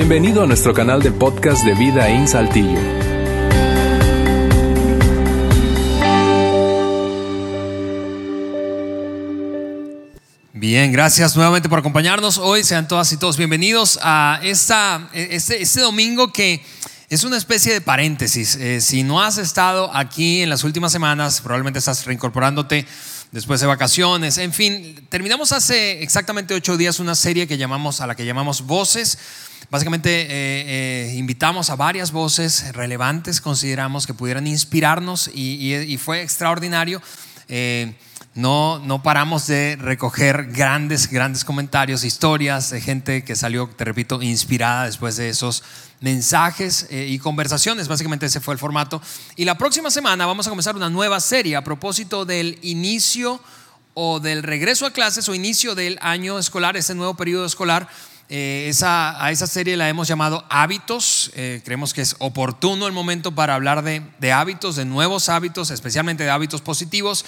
Bienvenido a nuestro canal de podcast de Vida en Saltillo. Bien, gracias nuevamente por acompañarnos hoy. Sean todas y todos bienvenidos a esta, este, este domingo que es una especie de paréntesis. Eh, si no has estado aquí en las últimas semanas, probablemente estás reincorporándote después de vacaciones. En fin, terminamos hace exactamente ocho días una serie que llamamos, a la que llamamos Voces Básicamente eh, eh, invitamos a varias voces relevantes, consideramos que pudieran inspirarnos y, fue extraordinario. Eh, no, no paramos de recoger grandes, grandes comentarios, historias de gente que salió, te repito, inspirada después de esos mensajes y conversaciones. Básicamente ese fue el formato. Y la próxima semana vamos a comenzar una nueva serie a propósito del inicio o del regreso a clases o inicio del año escolar, ese nuevo periodo escolar eh, a esa serie la hemos llamado Hábitos. Eh, creemos que es oportuno el momento para hablar de, hábitos, de nuevos hábitos, especialmente de hábitos positivos.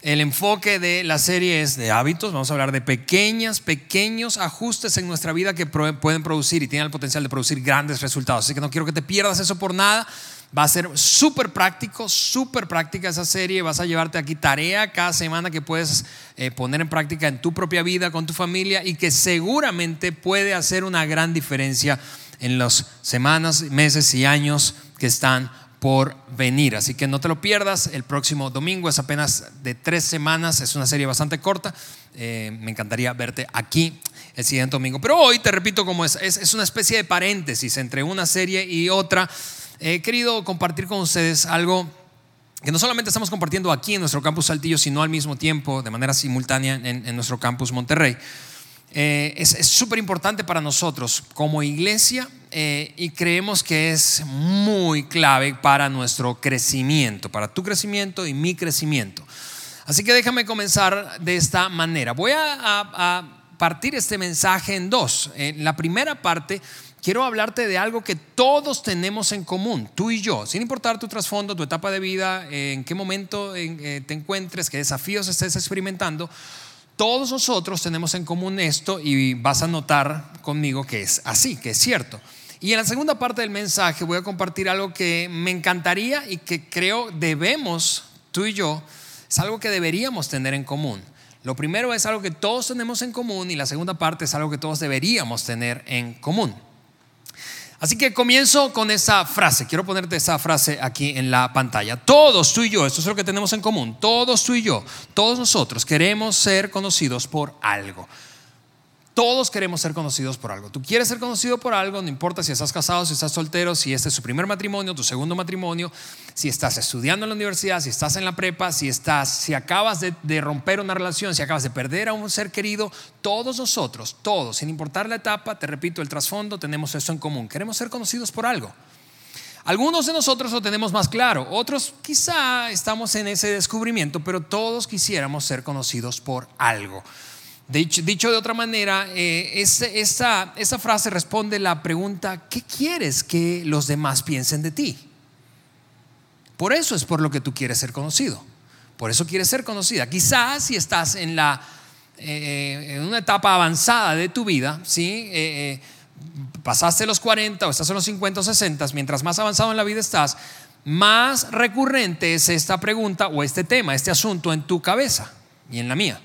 El enfoque de la serie es de hábitos. Vamos a hablar de pequeñas, pequeños ajustes en nuestra vida que pueden producir y tienen el potencial de producir grandes resultados. Así que no quiero que te pierdas eso por nada. Va a ser súper práctico, súper práctica esa serie. Vas a llevarte aquí tarea cada semana que puedes eh, poner en práctica en tu propia vida, con tu familia y que seguramente puede hacer una gran diferencia en las semanas, meses y años que están por venir. Así que no te lo pierdas. El próximo domingo es apenas de tres semanas. Es una serie bastante corta. Eh, me encantaría verte aquí el siguiente domingo. Pero hoy, te repito, como es, es una especie de paréntesis entre una serie y otra he querido compartir con ustedes algo que no solamente estamos compartiendo aquí en nuestro campus Saltillo, sino al mismo tiempo, de manera simultánea, en, nuestro campus Monterrey. Eh, es súper importante para nosotros como iglesia eh, y creemos que es muy clave para nuestro crecimiento, para tu crecimiento y mi crecimiento. Así que déjame comenzar de esta manera. Voy a, partir este mensaje en dos. En la primera parte quiero hablarte de algo que todos tenemos en común, tú y yo, sin importar tu trasfondo, tu etapa de vida, en qué momento eh, te encuentres, qué desafíos estés experimentando. Todos nosotros tenemos en común esto y vas a notar conmigo que es así, que es cierto. Y en la segunda parte del mensaje voy a compartir algo que me encantaría y que creo debemos, tú y yo, es algo que deberíamos tener en común. Lo primero es algo que todos tenemos en común y la segunda parte es algo que todos deberíamos tener en común. Así que comienzo con esa frase. Quiero ponerte esa frase aquí en la pantalla. Todos, tú y yo, esto es lo que tenemos en común. Todos, tú y yo, todos nosotros queremos ser conocidos por algo. Todos queremos ser conocidos por algo. Tú quieres ser conocido por algo, no importa si estás casado, si estás soltero, si este es su primer matrimonio, tu segundo matrimonio, si estás estudiando en la universidad, si estás en la prepa, si estás, si acabas de, de romper una relación, si acabas de perder a un ser querido, todos nosotros, todos, sin importar la etapa, te repito, el trasfondo, tenemos eso en común. Queremos ser conocidos por algo. Algunos de nosotros lo tenemos más claro, otros quizá estamos en ese descubrimiento, pero todos quisiéramos ser conocidos por algo. Dicho, de otra manera, eh, esa, frase responde la pregunta, ¿qué quieres que los demás piensen de ti? Por eso es por lo que tú quieres ser conocido. Por eso quieres ser conocida. Quizás si estás en, la, eh, en una etapa avanzada de tu vida, ¿sí? Eh, pasaste los 40 o estás en los 50 o 60, mientras más avanzado en la vida estás, más recurrente es esta pregunta o este tema, este asunto en tu cabeza y en la mía.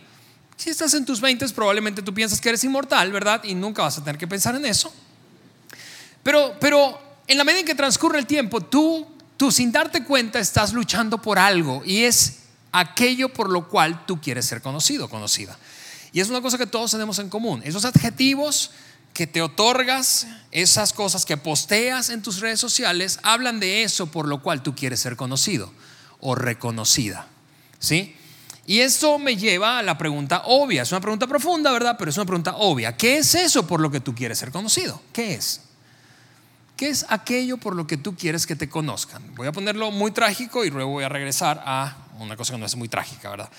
Si estás en tus 20, probablemente tú piensas que eres inmortal, ¿verdad? Y nunca vas a tener que pensar en eso. Pero, pero en la medida en que transcurre el tiempo, tú, tú sin darte cuenta estás luchando por algo y es aquello por lo cual tú quieres ser conocido, conocida. Y es una cosa que todos tenemos en común. Esos adjetivos que te otorgas, esas cosas que posteas en tus redes sociales, hablan de eso por lo cual tú quieres ser conocido o reconocida. ¿Sí? Y esto me lleva a la pregunta obvia. Es una pregunta profunda, ¿verdad? Pero es una pregunta obvia. ¿Qué es eso por lo que tú quieres ser conocido? ¿Qué es? ¿Qué es aquello por lo que tú quieres que te conozcan? Voy a ponerlo muy trágico y luego voy a regresar a una cosa que no es muy trágica, ¿verdad?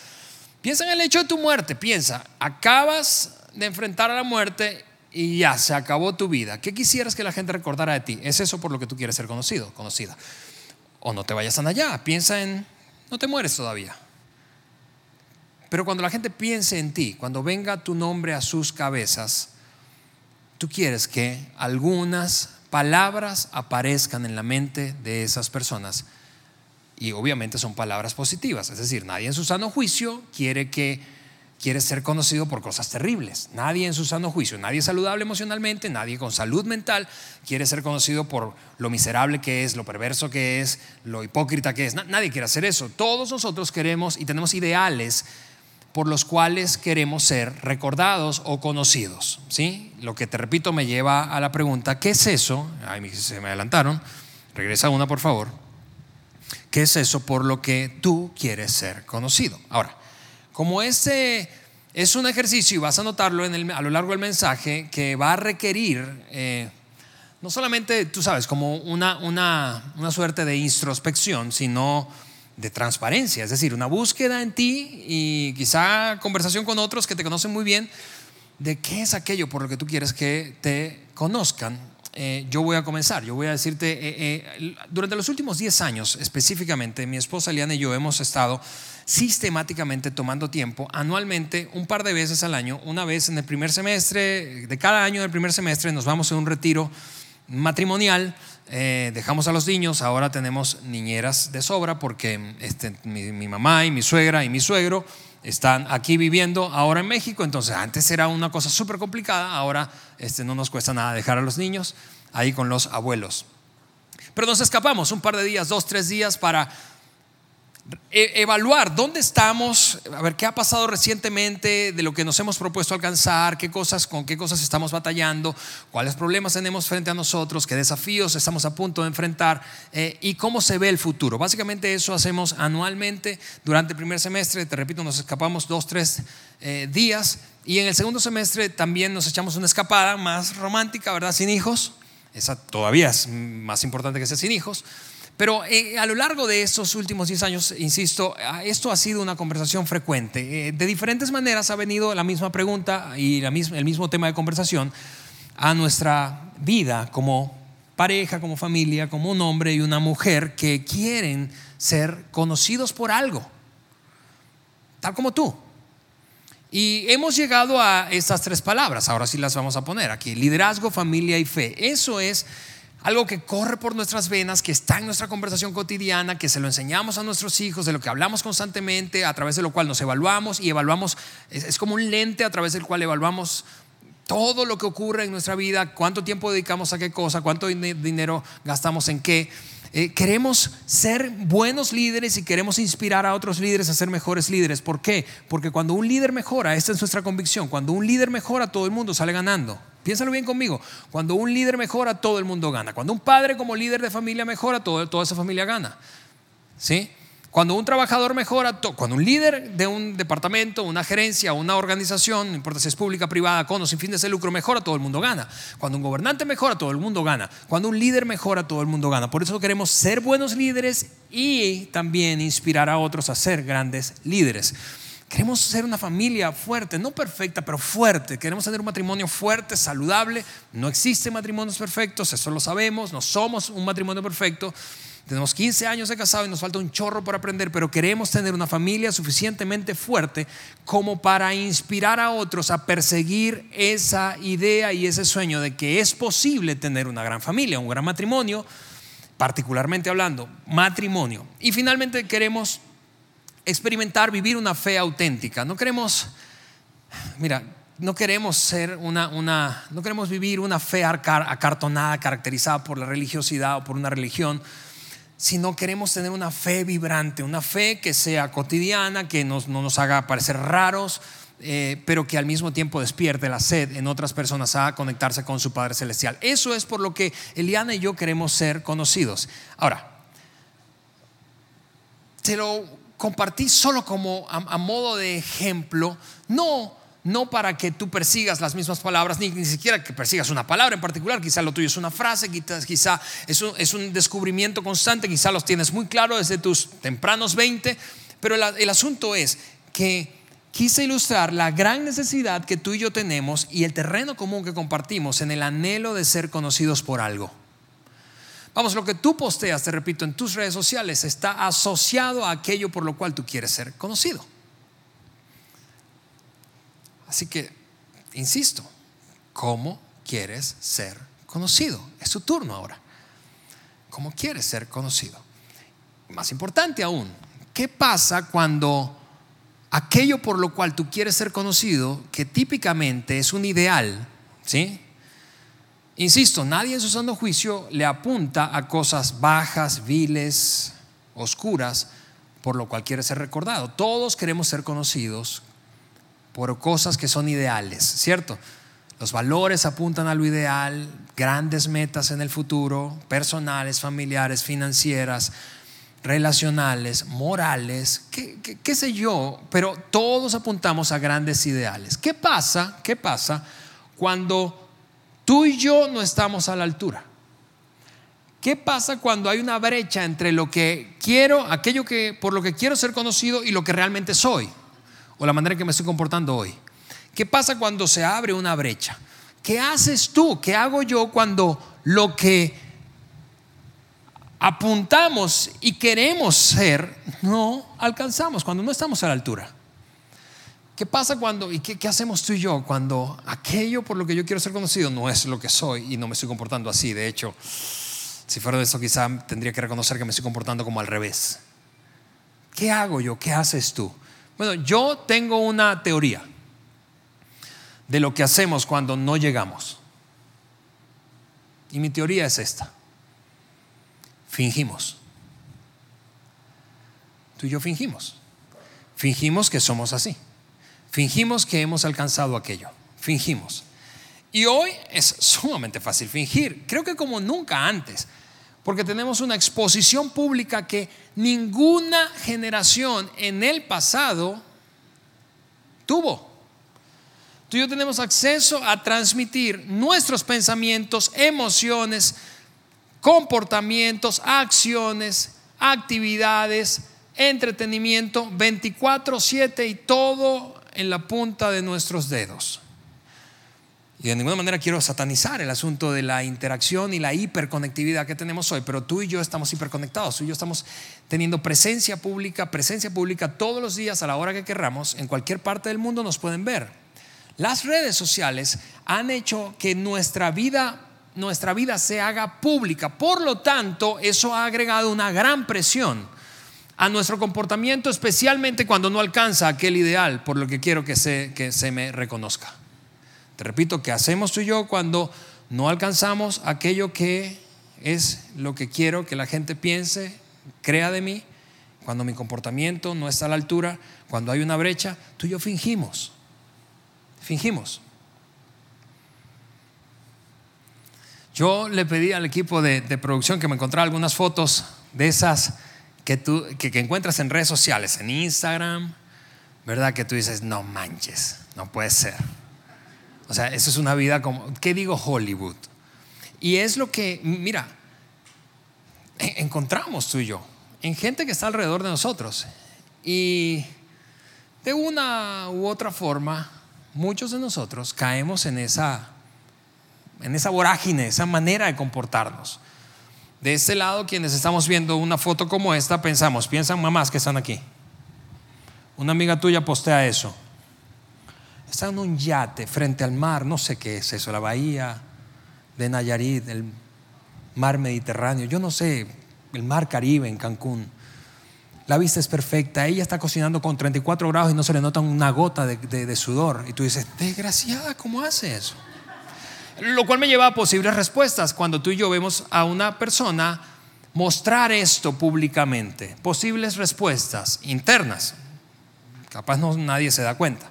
Piensa en el hecho de tu muerte. Piensa, acabas de enfrentar a la muerte y ya se acabó tu vida. ¿Qué quisieras que la gente recordara de ti? ¿Es eso por lo que tú quieres ser conocido, conocida? O no te vayas tan allá. Piensa en, no te mueres todavía. Pero cuando la gente piense en ti, cuando venga tu nombre a sus cabezas, tú quieres que algunas palabras aparezcan en la mente de esas personas. Y obviamente son palabras positivas. Es decir, nadie en su sano juicio quiere que quiere ser conocido por cosas terribles. Nadie en su sano juicio, nadie saludable emocionalmente, nadie con salud mental quiere ser conocido por lo miserable que es, lo perverso que es, lo hipócrita que es. Nadie quiere hacer eso. Todos nosotros queremos y tenemos ideales por los cuales queremos ser recordados o conocidos. ¿sí? Lo que te repito me lleva a la pregunta, ¿qué es eso? Ay, se me adelantaron. Regresa una, por favor. ¿Qué es eso por lo que tú quieres ser conocido? Ahora, como ese es un ejercicio, y vas a notarlo a lo largo del mensaje, que va a requerir eh, no solamente, tú sabes, como una, una, una suerte de introspección, sino de transparencia, es decir, una búsqueda en ti y quizá conversación con otros que te conocen muy bien de qué es aquello por lo que tú quieres que te conozcan. Eh, yo voy a comenzar, yo voy a decirte, eh, durante los últimos 10 años específicamente, mi esposa Eliana y yo hemos estado sistemáticamente tomando tiempo anualmente, un par de veces al año, una vez en el primer semestre, de cada año del primer semestre nos vamos a un retiro matrimonial, eh, dejamos a los niños, ahora tenemos niñeras de sobra porque este, mi, mamá y mi suegra y mi suegro están aquí viviendo ahora en México, entonces antes era una cosa súper complicada, ahora este, no nos cuesta nada dejar a los niños ahí con los abuelos. Pero nos escapamos un par de días, dos, tres días para evaluar dónde estamos, a ver qué ha pasado recientemente de lo que nos hemos propuesto alcanzar, qué cosas, con qué cosas estamos batallando, cuáles problemas tenemos frente a nosotros, qué desafíos estamos a punto de enfrentar eh, y cómo se ve el futuro. Básicamente eso hacemos anualmente durante el primer semestre, te repito, nos escapamos dos, tres eh, días y en el segundo semestre también nos echamos una escapada más romántica, ¿verdad? Sin hijos. Esa todavía es más importante que ser sin hijos. Pero eh, a lo largo de estos últimos 10 años, insisto, ah, esto ha sido una conversación frecuente. Eh, de diferentes maneras ha venido la misma pregunta y el mismo tema de conversación a nuestra vida como pareja, como familia, como un hombre y una mujer que quieren ser conocidos por algo, tal como tú. Y hemos llegado a estas tres palabras, ahora sí las vamos a poner aquí, liderazgo, familia y fe. Eso es algo que corre por nuestras venas, que está en nuestra conversación cotidiana, que se lo enseñamos a nuestros hijos, de lo que hablamos constantemente, a través de lo cual nos evaluamos y evaluamos, es, como un lente a través del cual evaluamos todo lo que ocurre en nuestra vida, cuánto tiempo dedicamos a qué cosa, cuánto dinero gastamos en qué. Eh, queremos ser buenos líderes y queremos inspirar a otros líderes a ser mejores líderes. ¿Por qué? Porque cuando un líder mejora, esta es nuestra convicción, cuando un líder mejora, todo el mundo sale ganando. Piénsalo bien conmigo. Cuando un líder mejora, todo el mundo gana. Cuando un padre como líder de familia mejora, toda esa familia gana. ¿Sí? Cuando un trabajador mejora, cuando un líder de un departamento, una gerencia, una organización, no importa si es pública, privada, con o sin fines de lucro, mejora, todo el mundo gana. Cuando un gobernante mejora, todo el mundo gana. Cuando un líder mejora, todo el mundo gana. Por eso queremos ser buenos líderes y también inspirar a otros a ser grandes líderes. Queremos ser una familia fuerte, no perfecta, pero fuerte. Queremos tener un matrimonio fuerte, saludable. No existen matrimonios perfectos, eso lo sabemos. No somos un matrimonio perfecto. Tenemos 15 años de casado y nos falta un chorro por aprender, pero queremos tener una familia suficientemente fuerte como para inspirar a otros a perseguir esa idea y ese sueño de que es posible tener una gran familia, un gran matrimonio, particularmente hablando, matrimonio. Y finalmente queremos experimentar, vivir una fe auténtica. No queremos, mira, no queremos ser una, una no queremos vivir una fe acartonada, caracterizada por la religiosidad o por una religión, sino queremos tener una fe vibrante, una fe que sea cotidiana, que no nos haga parecer raros, eh, pero que al mismo tiempo despierte la sed en otras personas a conectarse con su Padre Celestial. Eso es por lo que Eliana y yo queremos ser conocidos. Ahora, te lo compartí solo como a, modo de ejemplo, no no para que tú persigas las mismas palabras, ni, ni siquiera que persigas una palabra en particular, quizá lo tuyo es una frase, quizá, quizá es, un, es, un, descubrimiento constante, quizá los tienes muy claro desde tus tempranos 20, pero el, el asunto es que quise ilustrar la gran necesidad que tú y yo tenemos y el terreno común que compartimos en el anhelo de ser conocidos por algo. Vamos, lo que tú posteas, te repito, en tus redes sociales está asociado a aquello por lo cual tú quieres ser conocido. Así que, insisto, ¿cómo quieres ser conocido? Es tu turno ahora. ¿Cómo quieres ser conocido? Más importante aún, ¿qué pasa cuando aquello por lo cual tú quieres ser conocido, que típicamente es un ideal, ¿sí? Insisto, nadie en su sano juicio le apunta a cosas bajas, viles, oscuras, por lo cual quiere ser recordado. Todos queremos ser conocidos por cosas que son ideales, ¿cierto? Los valores apuntan a lo ideal, grandes metas en el futuro, personales, familiares, financieras, relacionales, morales, qué, qué, sé yo, pero todos apuntamos a grandes ideales. ¿Qué pasa? ¿Qué pasa cuando tú y yo no estamos a la altura? ¿Qué pasa cuando hay una brecha entre lo que quiero, aquello que por lo que quiero ser conocido y lo que realmente soy o la manera en que me estoy comportando hoy? ¿Qué pasa cuando se abre una brecha? ¿Qué haces tú? ¿Qué hago yo cuando lo que apuntamos y queremos ser, no alcanzamos, cuando no estamos a la altura. ¿Qué pasa cuando, y qué, hacemos tú y yo cuando aquello por lo que yo quiero ser conocido no es lo que soy y no me estoy comportando así? De hecho, si fuera de eso quizá tendría que reconocer que me estoy comportando como al revés. ¿Qué hago yo? ¿Qué haces tú? Bueno, yo tengo una teoría de lo que hacemos cuando no llegamos. Y mi teoría es esta. Fingimos. Tú y yo fingimos. Fingimos que somos así. Fingimos que hemos alcanzado aquello. Fingimos. Y hoy es sumamente fácil fingir. Creo que como nunca antes. Porque tenemos una exposición pública que ninguna generación en el pasado tuvo. Tú y yo tenemos acceso a transmitir nuestros pensamientos, emociones, comportamientos, acciones, actividades, entretenimiento 24/7 y todo en la punta de nuestros dedos. Y de ninguna manera quiero satanizar el asunto de la interacción y la hiperconectividad que tenemos hoy, pero tú y yo estamos hiperconectados, tú y yo estamos teniendo presencia pública, presencia pública todos los días a la hora que querramos, en cualquier parte del mundo nos pueden ver. Las redes sociales han hecho que nuestra vida nuestra vida se haga pública. Por lo tanto, eso ha agregado una gran presión a nuestro comportamiento, especialmente cuando no alcanza aquel ideal por lo que quiero que se, que se me reconozca. Te repito, ¿qué hacemos tú y yo cuando no alcanzamos aquello que es lo que quiero que la gente piense, crea de mí? Cuando mi comportamiento no está a la altura, cuando hay una brecha, tú y yo fingimos. Fingimos. Yo le pedí al equipo de, producción que me encontrara algunas fotos de esas que, tú, que, encuentras en redes sociales, en Instagram, ¿verdad? Que tú dices, no manches, no puede ser. O sea, eso es una vida como, ¿qué digo Hollywood? Y es lo que, mira, encontramos tú y yo, en gente que está alrededor de nosotros. Y de una u otra forma, muchos de nosotros caemos en esa en esa vorágine, esa manera de comportarnos. De este lado, quienes estamos viendo una foto como esta, pensamos, piensan mamás que están aquí. Una amiga tuya postea eso. Está en un yate frente al mar, no sé qué es eso, la bahía de Nayarit, el mar Mediterráneo, yo no sé, el mar Caribe en Cancún. La vista es perfecta, ella está cocinando con 34 grados y no se le nota una gota de, de sudor. Y tú dices, desgraciada, ¿cómo hace eso? Lo cual me lleva a posibles respuestas cuando tú y yo vemos a una persona mostrar esto públicamente. Posibles respuestas internas. Capaz no nadie se da cuenta.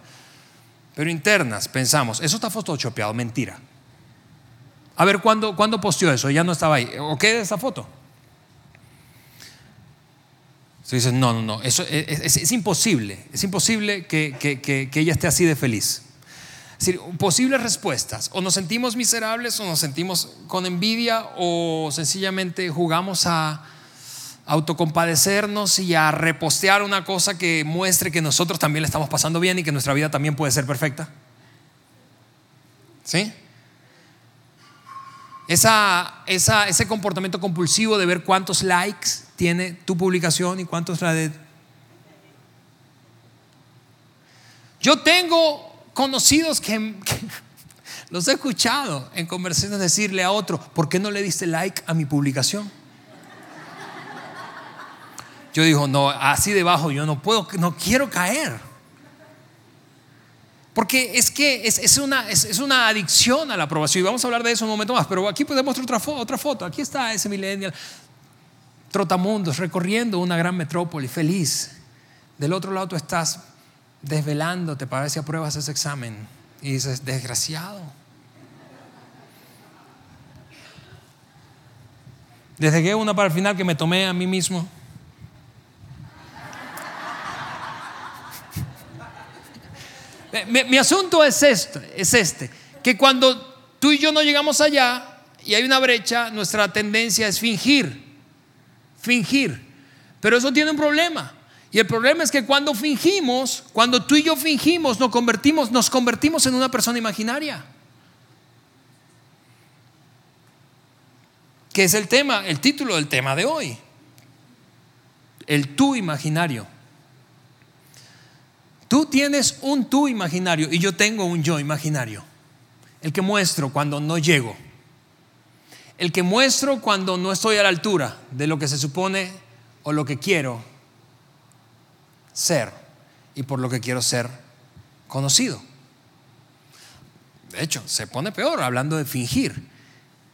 Pero internas, pensamos, eso está photoshopeado, mentira. A ver, ¿cuándo, ¿cuándo posteó eso? Ya no estaba ahí. ¿O qué es esa foto? Tú dices, no, no, no, eso es, imposible. Es imposible que, que ella esté así de feliz. Es decir, posibles respuestas. O nos sentimos miserables o nos sentimos con envidia o sencillamente jugamos a autocompadecernos y a repostear una cosa que muestre que nosotros también le estamos pasando bien y que nuestra vida también puede ser perfecta. ¿Sí? Esa, ese comportamiento compulsivo de ver cuántos likes tiene tu publicación y cuántos la de... Yo tengo conocidos que, Los he escuchado en conversaciones decirle a otro, ¿por qué no le diste like a mi publicación? Yo digo, no, así debajo yo no puedo, no quiero caer. Porque es que es, una, es, una, adicción a la aprobación. Y vamos a hablar de eso un momento más. Pero aquí podemos otra, otra foto. Aquí está ese millennial trotamundos recorriendo una gran metrópoli, feliz. Del otro lado tú estás desvelándote para ver si apruebas ese examen. Y dices, desgraciado. Desde que una para el final que me tomé a mí mismo. Mi, asunto es este, es este, que cuando tú y yo no llegamos allá y hay una brecha, nuestra tendencia es fingir, fingir. Pero eso tiene un problema. Y el problema es que cuando fingimos, cuando tú y yo fingimos, nos convertimos, nos convertimos en una persona imaginaria. Que es el tema, el título del tema de hoy. El tú imaginario. Tú tienes un tú imaginario y yo tengo un yo imaginario. El que muestro cuando no llego. El que muestro cuando no estoy a la altura de lo que se supone o lo que quiero ser y por lo que quiero ser conocido. De hecho, se pone peor hablando de fingir.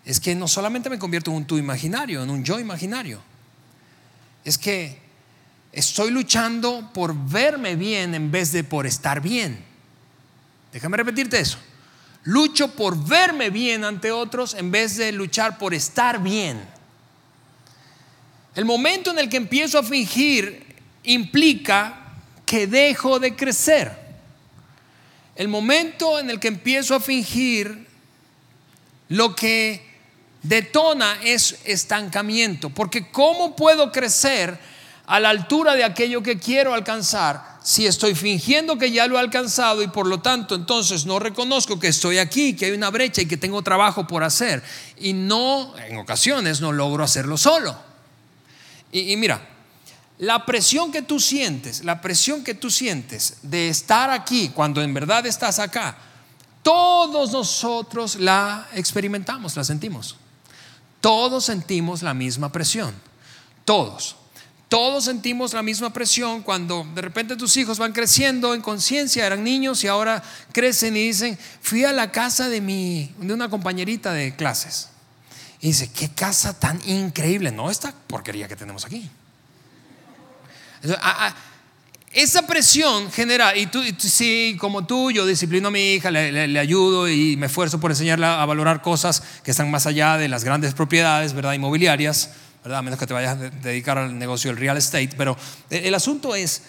Es que no solamente me convierto en un tú imaginario, en un yo imaginario. Es que Estoy luchando por verme bien en vez de por estar bien. Déjame repetirte eso. Lucho por verme bien ante otros en vez de luchar por estar bien. El momento en el que empiezo a fingir implica que dejo de crecer. El momento en el que empiezo a fingir lo que detona es estancamiento. Porque ¿cómo puedo crecer? a la altura de aquello que quiero alcanzar si estoy fingiendo que ya lo he alcanzado y por lo tanto entonces no reconozco que estoy aquí, que hay una brecha y que tengo trabajo por hacer y no, en ocasiones no logro hacerlo solo. Y, y mira, la presión que tú sientes, la presión que tú sientes de estar aquí cuando en verdad estás acá, todos nosotros la experimentamos, la sentimos. Todos sentimos la misma presión, todos. Todos sentimos la misma presión cuando de repente tus hijos van creciendo en conciencia, eran niños y ahora crecen y dicen, fui a la casa de, mi, de una compañerita de clases. Y dice, qué casa tan increíble, no esta porquería que tenemos aquí. Esa presión genera, y tú, sí, como tú, yo disciplino a mi hija, le, ayudo y me esfuerzo por enseñarla a valorar cosas que están más allá de las grandes propiedades, ¿verdad? Inmobiliarias. A menos que te vayas a dedicar al negocio del real estate. Pero el asunto es,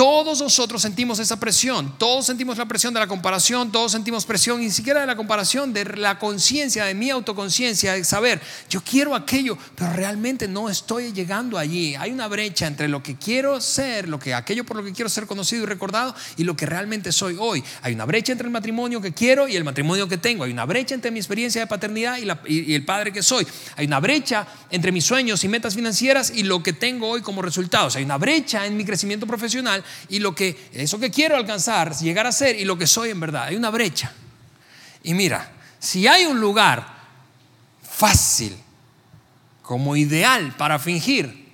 todos nosotros sentimos esa presión, todos sentimos la presión de la comparación, todos sentimos presión, ni siquiera de la comparación, de la conciencia, de mi autoconciencia, de saber, yo quiero aquello, pero realmente no estoy llegando allí. Hay una brecha entre lo que quiero ser, lo que, aquello por lo que quiero ser conocido y recordado, y lo que realmente soy hoy. Hay una brecha entre el matrimonio que quiero y el matrimonio que tengo. Hay una brecha entre mi experiencia de paternidad y, y el padre que soy. Hay una brecha entre mis sueños y metas financieras y lo que tengo hoy como resultados. Hay una brecha en mi crecimiento profesional y lo que, eso que quiero alcanzar, llegar a ser y lo que soy en verdad. Hay una brecha. Y mira, si hay un lugar fácil como ideal para fingir,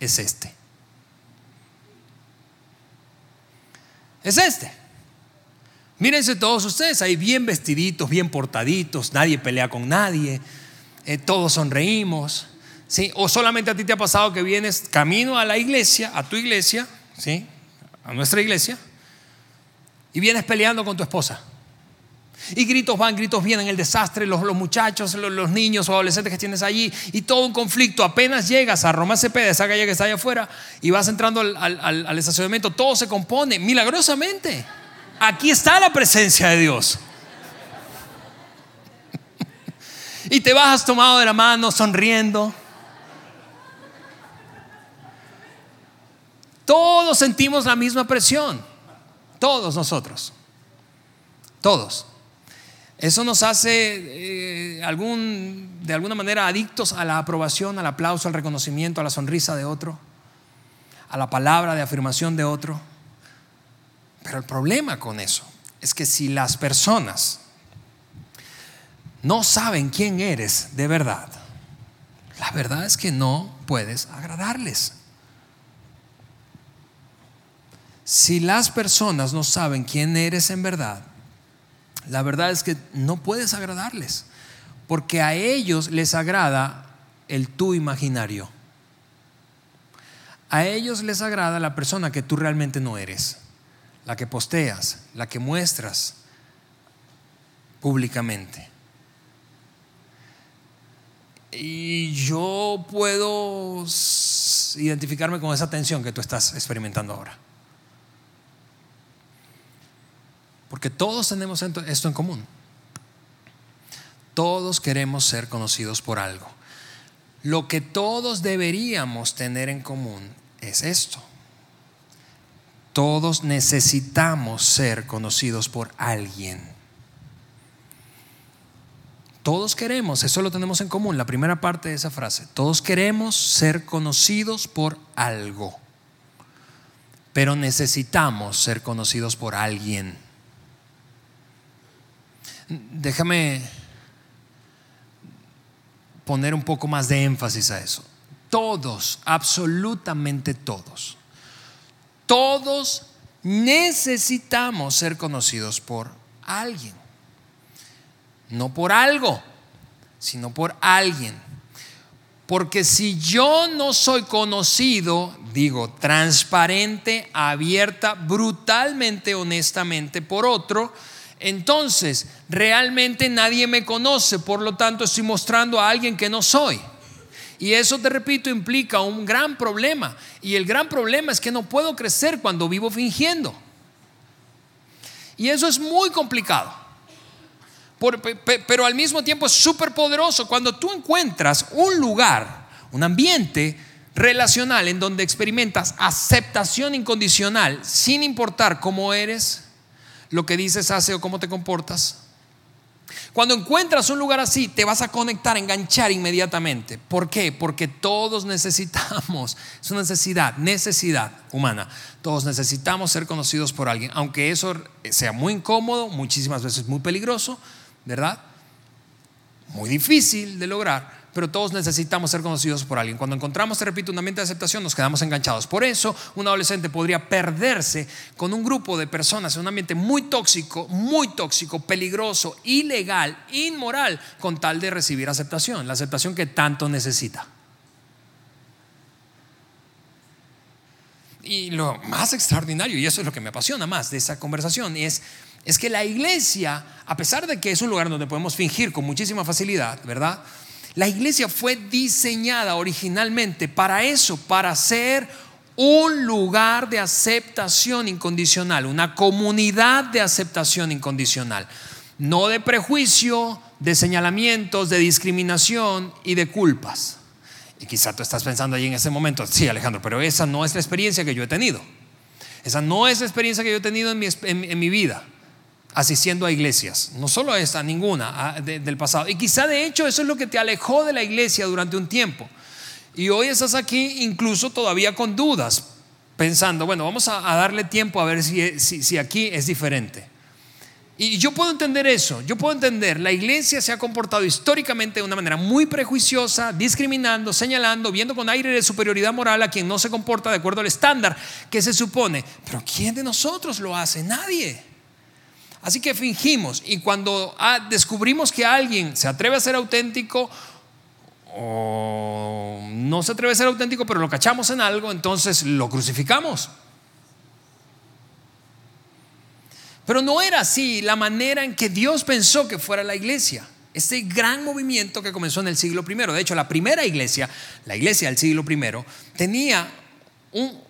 es este. Es este. Mírense todos ustedes ahí bien vestiditos, bien portaditos, nadie pelea con nadie, eh, todos sonreímos. ¿sí? O solamente a ti te ha pasado que vienes camino a la iglesia, a tu iglesia, ¿sí? A nuestra iglesia. Y vienes peleando con tu esposa. Y gritos van, gritos vienen, el desastre, los, los muchachos, los, niños o adolescentes que tienes allí, y todo un conflicto. Apenas llegas a Roma Cepeda, esa calle que está allá afuera, y vas entrando al, al, al estacionamiento, todo se compone milagrosamente. Aquí está la presencia de Dios. y te vas tomado de la mano, sonriendo. Todos sentimos la misma presión. Todos nosotros. Todos. Eso nos hace eh, algún, de alguna manera adictos a la aprobación, al aplauso, al reconocimiento, a la sonrisa de otro, a la palabra de afirmación de otro. Pero el problema con eso es que si las personas no saben quién eres de verdad, la verdad es que no puedes agradarles. Si las personas no saben quién eres en verdad, la verdad es que no puedes agradarles, porque a ellos les agrada el tú imaginario. A ellos les agrada la persona que tú realmente no eres, la que posteas, la que muestras públicamente. Y yo puedo identificarme con esa tensión que tú estás experimentando ahora. Porque todos tenemos esto en común. Todos queremos ser conocidos por algo. Lo que todos deberíamos tener en común es esto. Todos necesitamos ser conocidos por alguien. Todos queremos, eso lo tenemos en común, la primera parte de esa frase. Todos queremos ser conocidos por algo, pero necesitamos ser conocidos por alguien. Déjame poner un poco más de énfasis a eso. Todos, absolutamente todos, todos necesitamos ser conocidos por alguien. No por algo, sino por alguien. Porque si yo no soy conocido, digo, transparente, abierta, brutalmente, honestamente por otro, entonces realmente nadie me conoce, por lo tanto estoy mostrando a alguien que no soy. Y eso, te repito, implica un gran problema. Y el gran problema es que no puedo crecer cuando vivo fingiendo. Y eso es muy complicado. pero al mismo tiempo es súper poderoso cuando tú encuentras un lugar, un ambiente relacional en donde experimentas aceptación incondicional sin importar cómo eres, lo que dices, hace o cómo te comportas. Cuando encuentras un lugar así, te vas a conectar, enganchar inmediatamente. ¿Por qué? Porque todos necesitamos, es una necesidad, necesidad humana. Todos necesitamos ser conocidos por alguien, aunque eso sea muy incómodo, muchísimas veces muy peligroso, ¿verdad? Muy difícil de lograr pero todos necesitamos ser conocidos por alguien. Cuando encontramos, te repito, un ambiente de aceptación, nos quedamos enganchados. Por eso, un adolescente podría perderse con un grupo de personas en un ambiente muy tóxico, muy tóxico, peligroso, ilegal, inmoral, con tal de recibir aceptación, la aceptación que tanto necesita. Y lo más extraordinario, y eso es lo que me apasiona más de esa conversación, es, es que la iglesia, a pesar de que es un lugar donde podemos fingir con muchísima facilidad, ¿verdad? La iglesia fue diseñada originalmente para eso, para ser un lugar de aceptación incondicional, una comunidad de aceptación incondicional, no de prejuicio, de señalamientos, de discriminación y de culpas. Y quizá tú estás pensando ahí en ese momento, sí Alejandro, pero esa no es la experiencia que yo he tenido. Esa no es la experiencia que yo he tenido en mi, en mi vida asistiendo a iglesias, no solo esta, ninguna del pasado. Y quizá de hecho eso es lo que te alejó de la iglesia durante un tiempo. Y hoy estás aquí incluso todavía con dudas, pensando, bueno, vamos a, darle tiempo a ver si, si, aquí es diferente. Y yo puedo entender eso, yo puedo entender, la iglesia se ha comportado históricamente de una manera muy prejuiciosa, discriminando, señalando, viendo con aire de superioridad moral a quien no se comporta de acuerdo al estándar que se supone. Pero ¿quién de nosotros lo hace? Nadie. Así que fingimos y cuando ah, descubrimos que alguien se atreve a ser auténtico o no se atreve a ser auténtico, pero lo cachamos en algo, entonces lo crucificamos. Pero no era así la manera en que Dios pensó que fuera la iglesia. Este gran movimiento que comenzó en el siglo I. De hecho, la primera iglesia, la iglesia del siglo I, tenía un,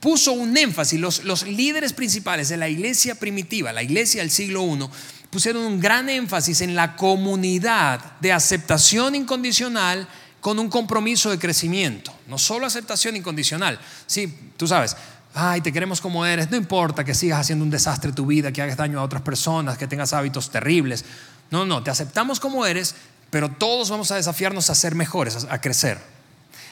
puso un énfasis, los, los líderes principales de la iglesia primitiva, la iglesia del siglo I, pusieron un gran énfasis en la comunidad de aceptación incondicional con un compromiso de crecimiento. No solo aceptación incondicional. Sí, tú sabes, ay, te queremos como eres, no importa que sigas haciendo un desastre tu vida, que hagas daño a otras personas, que tengas hábitos terribles. No, no, te aceptamos como eres, pero todos vamos a desafiarnos a ser mejores, a crecer.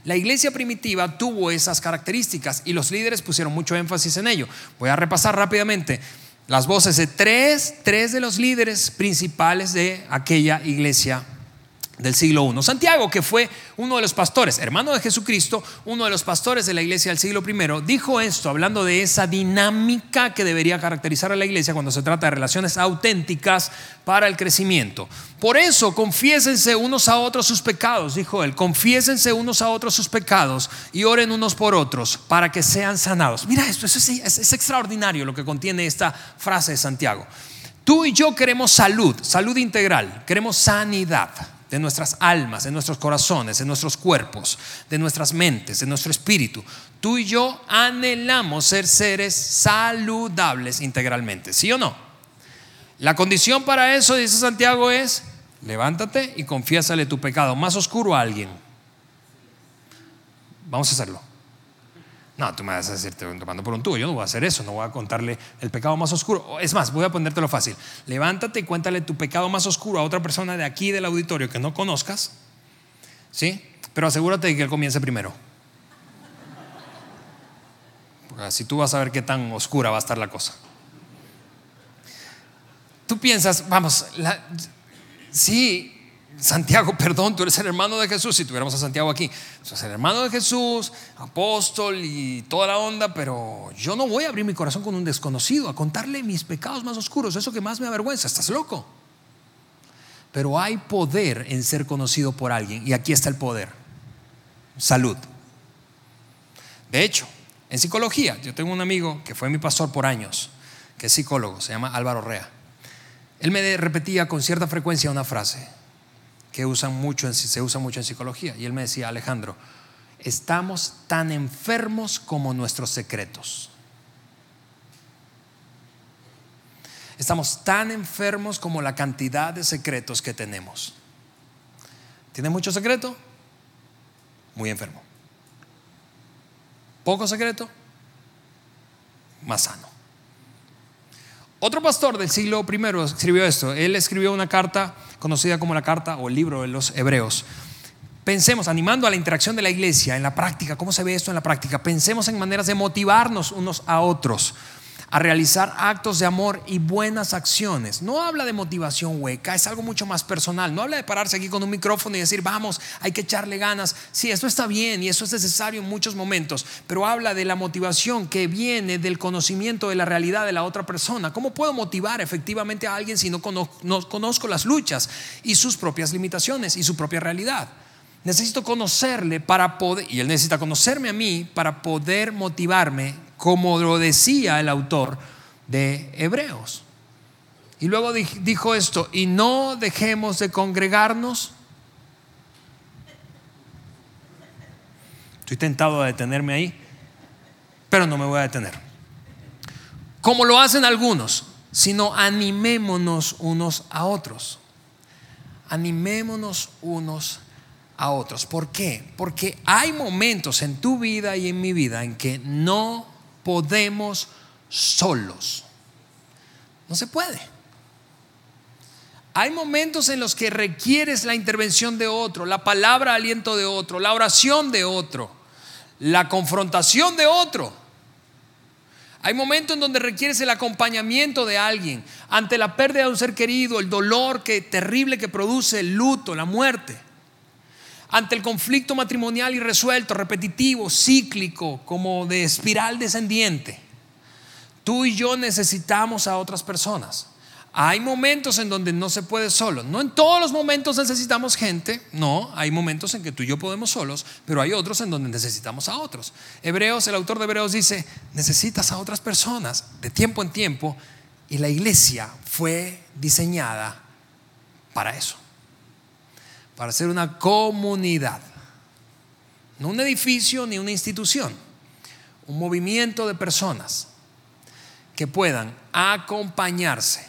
La iglesia primitiva tuvo esas características y los líderes pusieron mucho énfasis en ello. Voy a repasar rápidamente. las voces de tres, tres de los líderes principales de aquella iglesia del siglo I. Santiago, que fue uno de los pastores, hermano de Jesucristo, uno de los pastores de la iglesia del siglo I, dijo esto, hablando de esa dinámica que debería caracterizar a la iglesia cuando se trata de relaciones auténticas para el crecimiento. Por eso, confiésense unos a otros sus pecados, dijo él, confiésense unos a otros sus pecados y oren unos por otros para que sean sanados. Mira esto, es, es extraordinario lo que contiene esta frase de Santiago. Tú y yo queremos salud, salud integral, queremos sanidad de nuestras almas, de nuestros corazones, de nuestros cuerpos, de nuestras mentes, de nuestro espíritu. Tú y yo anhelamos ser seres saludables integralmente, ¿sí o no? La condición para eso, dice Santiago, es levántate y confiésale tu pecado más oscuro a alguien. Vamos a hacerlo. No, tú me vas a decir, te tomando por un tubo. Yo no voy a hacer eso, no voy a contarle el pecado más oscuro. Es más, voy a ponértelo fácil. Levántate y cuéntale tu pecado más oscuro a otra persona de aquí del auditorio que no conozcas. ¿Sí? Pero asegúrate de que él comience primero. Porque así tú vas a ver qué tan oscura va a estar la cosa. Tú piensas, vamos, sí, Santiago, perdón, tú eres el hermano de Jesús, si tuviéramos a Santiago aquí, tú eres el hermano de Jesús, apóstol y toda la onda, pero yo no voy a abrir mi corazón con un desconocido a contarle mis pecados más oscuros, eso que más me avergüenza, estás loco. Pero hay poder en ser conocido por alguien y aquí está el poder, salud. De hecho, en psicología, yo tengo un amigo que fue mi pastor por años, que es psicólogo, se llama Álvaro Rea. Él me repetía con cierta frecuencia una frase, que usan mucho se usa mucho en psicología. Y él me decía, Alejandro, estamos tan enfermos como nuestros secretos. Estamos tan enfermos como la cantidad de secretos que tenemos. ¿Tiene mucho secreto? Muy enfermo. ¿Poco secreto? Más sano. Otro pastor del siglo I escribió esto. Él escribió una carta conocida como la carta o el libro de los hebreos. Pensemos, animando a la interacción de la iglesia en la práctica, ¿cómo se ve esto en la práctica? Pensemos en maneras de motivarnos unos a otros a realizar actos de amor y buenas acciones. No habla de motivación hueca, es algo mucho más personal. No habla de pararse aquí con un micrófono y decir, vamos, hay que echarle ganas. Sí, eso está bien y eso es necesario en muchos momentos, pero habla de la motivación que viene del conocimiento de la realidad de la otra persona. ¿Cómo puedo motivar efectivamente a alguien si no conozco, no conozco las luchas y sus propias limitaciones y su propia realidad? Necesito conocerle para poder, y él necesita conocerme a mí para poder motivarme como lo decía el autor de Hebreos. Y luego dijo esto, y no dejemos de congregarnos. Estoy tentado a detenerme ahí, pero no me voy a detener. Como lo hacen algunos, sino animémonos unos a otros. Animémonos unos a otros. ¿Por qué? Porque hay momentos en tu vida y en mi vida en que no podemos solos. No se puede. Hay momentos en los que requieres la intervención de otro, la palabra aliento de otro, la oración de otro, la confrontación de otro. Hay momentos en donde requieres el acompañamiento de alguien ante la pérdida de un ser querido, el dolor que, terrible que produce el luto, la muerte ante el conflicto matrimonial irresuelto, repetitivo, cíclico, como de espiral descendiente. Tú y yo necesitamos a otras personas. Hay momentos en donde no se puede solo. No en todos los momentos necesitamos gente. No, hay momentos en que tú y yo podemos solos, pero hay otros en donde necesitamos a otros. Hebreos, el autor de Hebreos dice, necesitas a otras personas de tiempo en tiempo y la iglesia fue diseñada para eso para ser una comunidad. No un edificio ni una institución, un movimiento de personas que puedan acompañarse,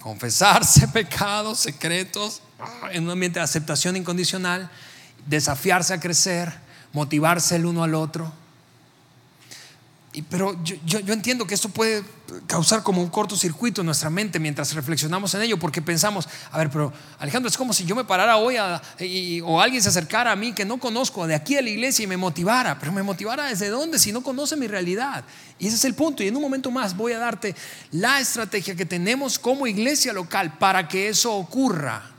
confesarse pecados secretos en un ambiente de aceptación incondicional, desafiarse a crecer, motivarse el uno al otro pero yo, entiendo que esto puede causar como un cortocircuito en nuestra mente mientras reflexionamos en ello, porque pensamos, a ver, pero Alejandro, es como si yo me parara hoy o alguien se acercara a mí que no conozco de aquí a la iglesia y me motivara, pero me motivara desde dónde si no conoce mi realidad. Y ese es el punto. Y en un momento más voy a darte la estrategia que tenemos como iglesia local para que eso ocurra.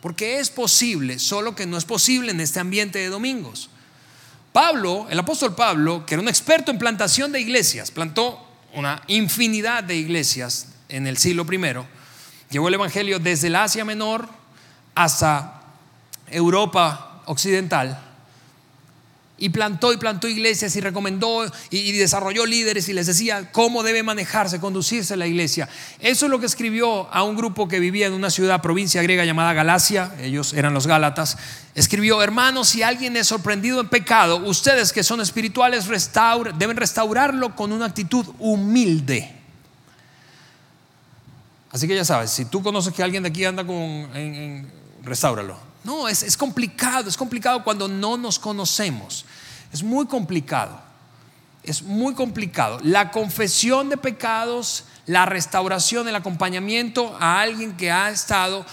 Porque es posible, solo que no es posible en este ambiente de domingos. Pablo, el apóstol Pablo, que era un experto en plantación de iglesias, plantó una infinidad de iglesias en el siglo I, llevó el Evangelio desde el Asia Menor hasta Europa Occidental y plantó y plantó iglesias y recomendó y, desarrolló líderes y les decía cómo debe manejarse, conducirse la iglesia. Eso es lo que escribió a un grupo que vivía en una ciudad, provincia griega llamada Galacia, ellos eran los Gálatas. Escribió, hermanos, si alguien es sorprendido en pecado, ustedes que son espirituales deben restaurarlo con una actitud humilde. Así que ya sabes, si tú conoces que alguien de aquí anda con, en. No, es, es complicado, es complicado cuando no nos conocemos. Es muy complicado, es muy complicado. La confesión de pecados, la restauración, el acompañamiento a alguien que ha estado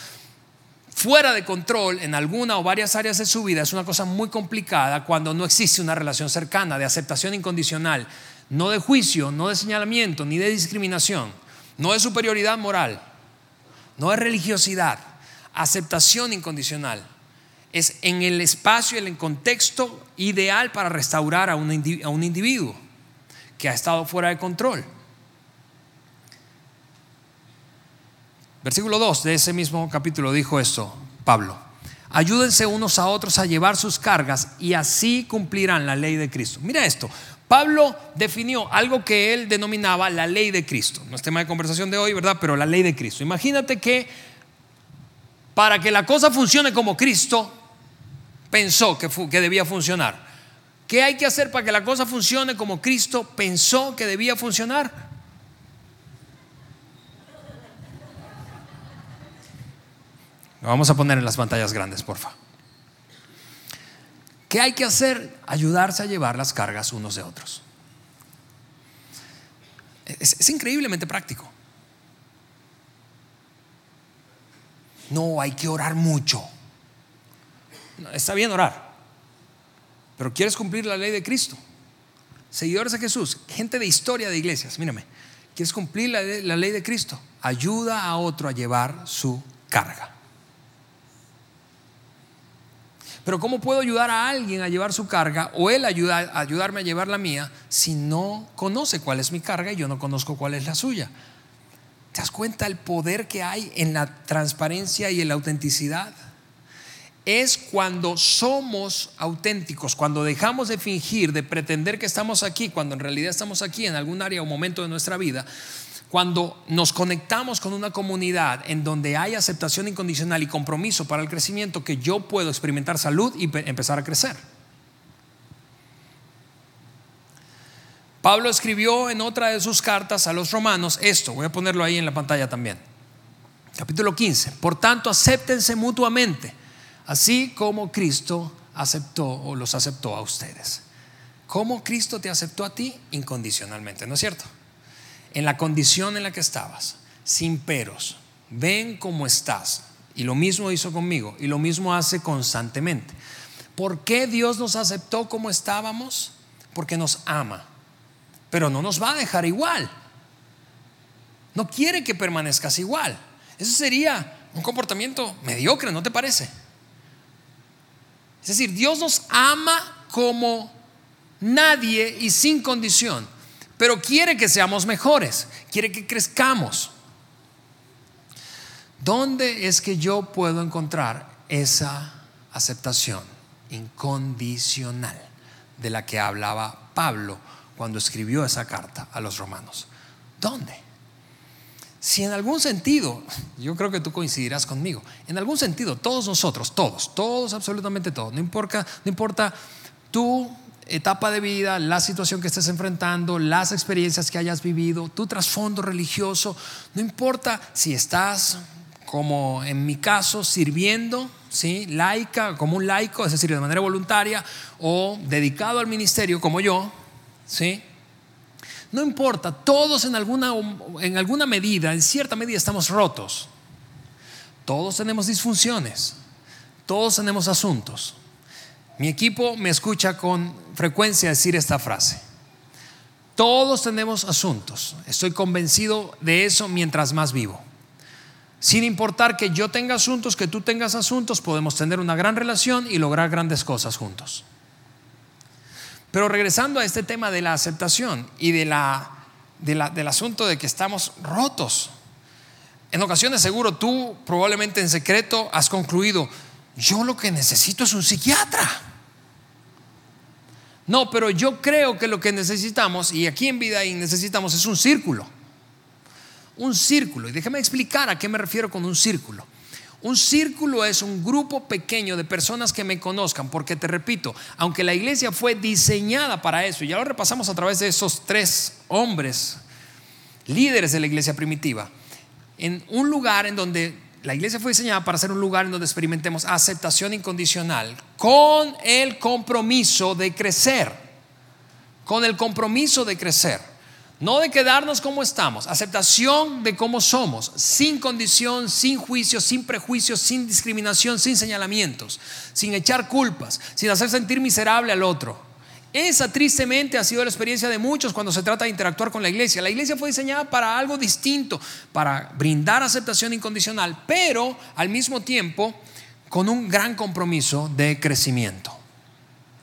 fuera de control en alguna o varias áreas de su vida es una cosa muy complicada cuando no existe una relación cercana de aceptación incondicional, no de juicio, no de señalamiento, ni de discriminación, no de superioridad moral, no de religiosidad aceptación incondicional. Es en el espacio, en el contexto ideal para restaurar a un, individuo que ha estado fuera de control. Versículo 2 de ese mismo capítulo dijo esto, Pablo. Ayúdense unos a otros a llevar sus cargas y así cumplirán la ley de Cristo. Mira esto, Pablo definió algo que él denominaba la ley de Cristo. No es tema de conversación de hoy, ¿verdad? Pero la ley de Cristo. Imagínate que para que la cosa funcione como Cristo pensó que, debía funcionar. ¿Qué hay que hacer para que la cosa funcione como Cristo pensó que debía funcionar? Lo vamos a poner en las pantallas grandes, porfa. ¿Qué hay que hacer? Ayudarse a llevar las cargas unos de otros. es increíblemente práctico. No, hay que orar mucho. está bien orar, pero quieres cumplir la ley de Cristo. Seguidores de Jesús, gente de historia de iglesias, mírame, quieres cumplir la, ley de Cristo, ayuda a otro a llevar su carga. Pero ¿cómo puedo ayudar a alguien a llevar su carga o él ayuda, ayudarme a llevar la mía si no conoce cuál es mi carga y yo no conozco cuál es la suya? ¿Te das cuenta el poder que hay en la transparencia y en la autenticidad? Es cuando somos auténticos, cuando dejamos de fingir, de pretender que estamos aquí, cuando en realidad estamos aquí en algún área o momento de nuestra vida, cuando nos conectamos con una comunidad en donde hay aceptación incondicional y compromiso para el crecimiento, que yo puedo experimentar salud y empezar a crecer. Pablo escribió en otra de sus cartas a los romanos esto, voy a ponerlo ahí en la pantalla también. Capítulo 15. Por tanto, acéptense mutuamente, así como Cristo aceptó o los aceptó a ustedes. ¿Cómo Cristo te aceptó a ti? Incondicionalmente, ¿no es cierto? En la condición en la que estabas, sin peros. Ven cómo estás. Y lo mismo hizo conmigo y lo mismo hace constantemente. ¿Por qué Dios nos aceptó como estábamos? Porque nos ama pero no nos va a dejar igual. No quiere que permanezcas igual. Eso sería un comportamiento mediocre, ¿no te parece? Es decir, Dios nos ama como nadie y sin condición, pero quiere que seamos mejores, quiere que crezcamos. ¿Dónde es que yo puedo encontrar esa aceptación incondicional de la que hablaba Pablo cuando escribió esa carta a los romanos. ¿Dónde? Si en algún sentido, yo creo que tú coincidirás conmigo, en algún sentido todos nosotros, todos, todos, absolutamente todos, no importa, no importa tu etapa de vida, la situación que estés enfrentando, las experiencias que hayas vivido, tu trasfondo religioso, no importa si estás como en mi caso sirviendo, ¿sí? laica, como un laico, es decir, de manera voluntaria, o dedicado al ministerio como yo, ¿sí? No importa, todos en alguna, en alguna medida, en cierta medida estamos rotos. Todos tenemos disfunciones, todos tenemos asuntos. Mi equipo me escucha con frecuencia decir esta frase. Todos tenemos asuntos. Estoy convencido de eso mientras más vivo. Sin importar que yo tenga asuntos, que tú tengas asuntos, podemos tener una gran relación y lograr grandes cosas juntos. Pero regresando a este tema de la aceptación y de la, del asunto de que estamos rotos. En ocasiones seguro tú probablemente en secreto has concluido, yo lo que necesito es un psiquiatra. No, pero yo creo que lo que necesitamos, y aquí en Vida necesitamos, es un círculo. Un círculo. Y déjame explicar a qué me refiero con un círculo. Un círculo es un grupo pequeño de personas que me conozcan, porque te repito, aunque la iglesia fue diseñada para eso, y ya lo repasamos a través de esos tres hombres, líderes de la iglesia primitiva, en un lugar en donde la iglesia fue diseñada para ser un lugar en donde experimentemos aceptación incondicional con el compromiso de crecer, con el compromiso de crecer, no de quedarnos como estamos, aceptación de cómo somos, sin condición, sin juicio, sin prejuicios, sin discriminación, sin señalamientos, sin echar culpas, sin hacer sentir miserable al otro. Esa tristemente ha sido la experiencia de muchos cuando se trata de interactuar con la iglesia. La iglesia fue diseñada para algo distinto, para brindar aceptación incondicional, pero al mismo tiempo con un gran compromiso de crecimiento.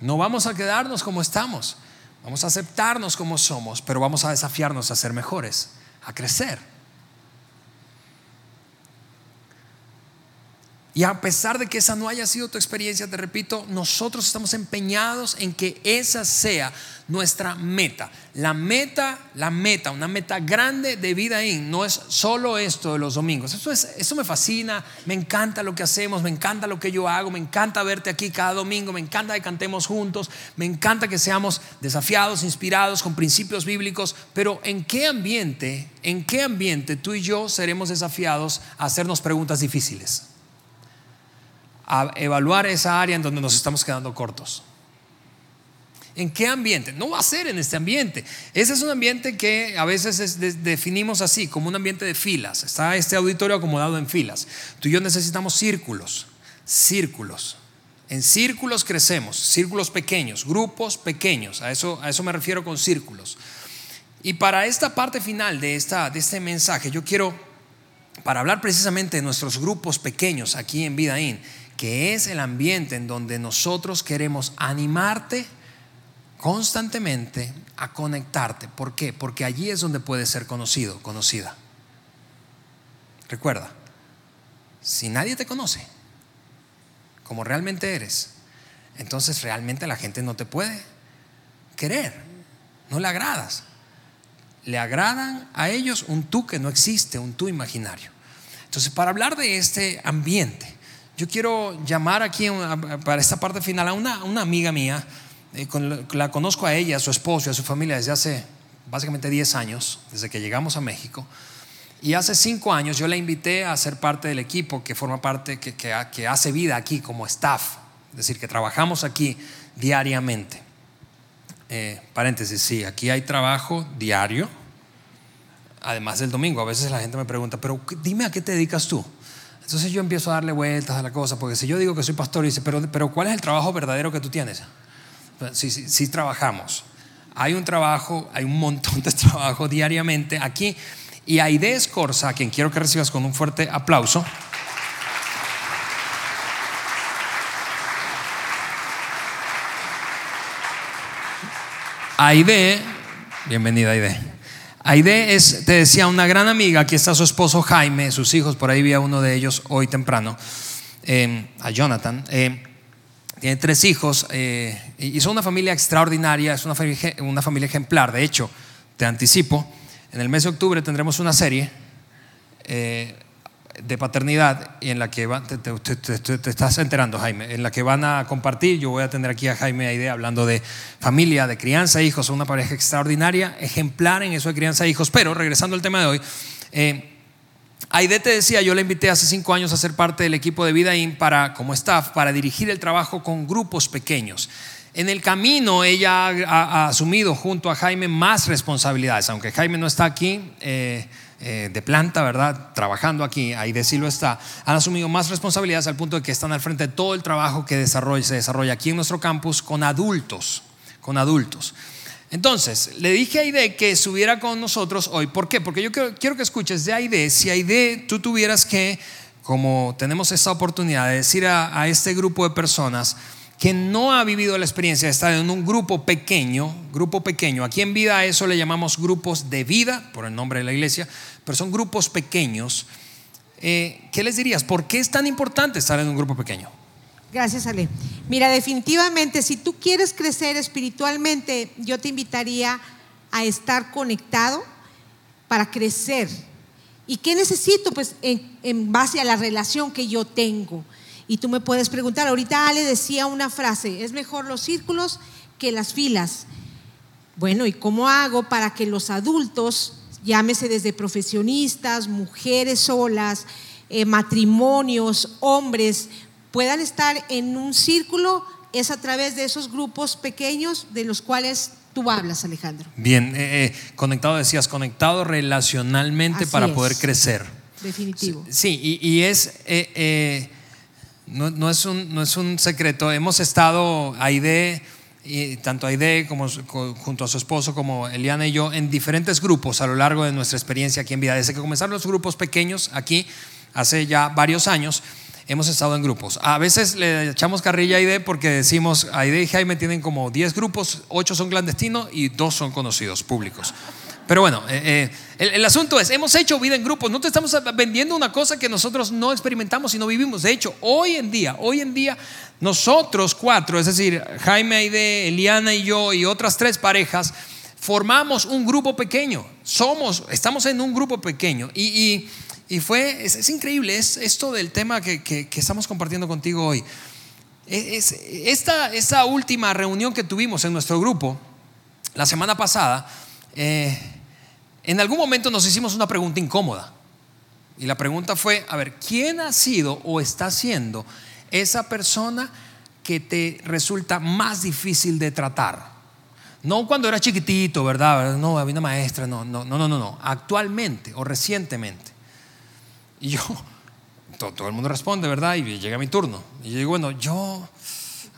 No vamos a quedarnos como estamos, vamos a aceptarnos como somos, pero vamos a desafiarnos a ser mejores, a crecer. Y a pesar de que esa no haya sido tu experiencia, te repito, nosotros estamos empeñados en que esa sea nuestra meta. La meta, la meta, una meta grande de vida en no es solo esto de los domingos. Eso, es, eso me fascina, me encanta lo que hacemos, me encanta lo que yo hago, me encanta verte aquí cada domingo, me encanta que cantemos juntos, me encanta que seamos desafiados, inspirados con principios bíblicos, pero ¿en qué ambiente, en qué ambiente tú y yo seremos desafiados a hacernos preguntas difíciles? a evaluar esa área en donde nos estamos quedando cortos. ¿En qué ambiente? No va a ser en este ambiente. Ese es un ambiente que a veces definimos así, como un ambiente de filas. Está este auditorio acomodado en filas. Tú y yo necesitamos círculos, círculos. En círculos crecemos, círculos pequeños, grupos pequeños. A eso, a eso me refiero con círculos. Y para esta parte final de, esta, de este mensaje, yo quiero, para hablar precisamente de nuestros grupos pequeños aquí en Vidaín, que es el ambiente en donde nosotros queremos animarte constantemente a conectarte. ¿Por qué? Porque allí es donde puedes ser conocido, conocida. Recuerda, si nadie te conoce como realmente eres, entonces realmente la gente no te puede querer, no le agradas. Le agradan a ellos un tú que no existe, un tú imaginario. Entonces, para hablar de este ambiente, yo quiero llamar aquí para esta parte final a una, amiga mía, la conozco a ella, a su esposo y a su familia desde hace básicamente 10 años, desde que llegamos a México. Y hace 5 años yo la invité a ser parte del equipo que forma parte, que, que, hace vida aquí como staff, es decir, que trabajamos aquí diariamente. Eh, paréntesis, sí, aquí hay trabajo diario, además del domingo. A veces la gente me pregunta, pero dime a qué te dedicas tú. Entonces yo empiezo a darle vueltas a la cosa, porque si yo digo que soy pastor dice, pero, pero ¿cuál es el trabajo verdadero que tú tienes? Sí, sí, sí trabajamos. Hay un trabajo, hay un montón de trabajo diariamente aquí. Y Aide Escorza, a quien quiero que recibas con un fuerte aplauso. Aide, bienvenida Aide. Aide es, te decía, una gran amiga. Aquí está su esposo Jaime, sus hijos, por ahí vi a uno de ellos hoy temprano, eh, a Jonathan. Eh, tiene tres hijos eh, y son una familia extraordinaria, es una familia, una familia ejemplar. De hecho, te anticipo, en el mes de octubre tendremos una serie de paternidad y en la que te, estás enterando, Jaime, en la que van a compartir. Yo voy a tener aquí a Jaime Aide hablando de familia, de crianza e hijos. una pareja extraordinaria, ejemplar en eso de crianza e hijos. Pero regresando al tema de hoy, eh, Aide te decía, yo la invité hace cinco años a ser parte del equipo de Vidaín para, como staff para dirigir el trabajo con grupos pequeños. En el camino ella ha, asumido junto a Jaime más responsabilidades, aunque Jaime no está aquí eh, eh, de planta, ¿verdad? Trabajando aquí, ahí de sí lo está, han asumido más responsabilidades al punto de que están al frente de todo el trabajo que se desarrolla aquí en nuestro campus con adultos, con adultos. Entonces, le dije a Aide que subiera con nosotros hoy. ¿Por qué? Porque yo quiero, que escuches de Aide, si Aide tú tuvieras que, como tenemos esta oportunidad de decir a este grupo de personas, que no ha vivido la experiencia de estar en un grupo pequeño, grupo pequeño, aquí en vida a eso le llamamos grupos de vida, por el nombre de la iglesia, pero son grupos pequeños. Eh, ¿Qué les dirías? ¿Por qué es tan importante estar en un grupo pequeño? Gracias, Ale. Mira, definitivamente, si tú quieres crecer espiritualmente, yo te invitaría a estar conectado para crecer. ¿Y qué necesito? Pues en, en base a la relación que yo tengo. Y tú me puedes preguntar, ahorita Ale decía una frase, es mejor los círculos que las filas. Bueno, ¿y cómo hago para que los adultos, llámese desde profesionistas, mujeres solas, eh, matrimonios, hombres, puedan estar en un círculo? Es a través de esos grupos pequeños de los cuales tú hablas, Alejandro. Bien, eh, eh, conectado, decías, conectado relacionalmente para poder crecer. Definitivo. Sí, y, y es no, es un, no es un secreto. Hemos estado, Aide, y tanto Aide como junto a su esposo como Eliana y yo, en diferentes grupos a lo largo de nuestra experiencia aquí en Vida. Desde que comenzaron los grupos pequeños aquí, hace ya varios años, hemos estado en grupos. A veces le echamos carrilla a Aide porque decimos, Aide y Jaime tienen como 10 grupos, 8 son clandestinos y 2 son conocidos, públicos. Pero bueno, eh, eh, el, asunto es, hemos hecho vida en grupos, no te estamos vendiendo una cosa que nosotros no experimentamos y no vivimos. De hecho, hoy en día, hoy en día, nosotros cuatro, es decir, Jaime, Aide, Eliana y yo y otras tres parejas, formamos un grupo pequeño. Somos, estamos en un grupo pequeño. Y, fue, es, increíble, es esto del tema que, estamos compartiendo contigo hoy. Es, esta, esta última reunión que tuvimos en nuestro grupo, la semana pasada, eh, en algún momento nos hicimos una pregunta incómoda. Y la pregunta fue, a ver, ¿quién ha sido o está siendo esa persona que te resulta más difícil de tratar? No cuando era chiquitito, ¿verdad? No, había una maestra, no, no, no, no, no, actualmente o recientemente. Y yo, todo, todo, el mundo responde, ¿verdad? Y llega mi turno. Y yo digo, bueno, yo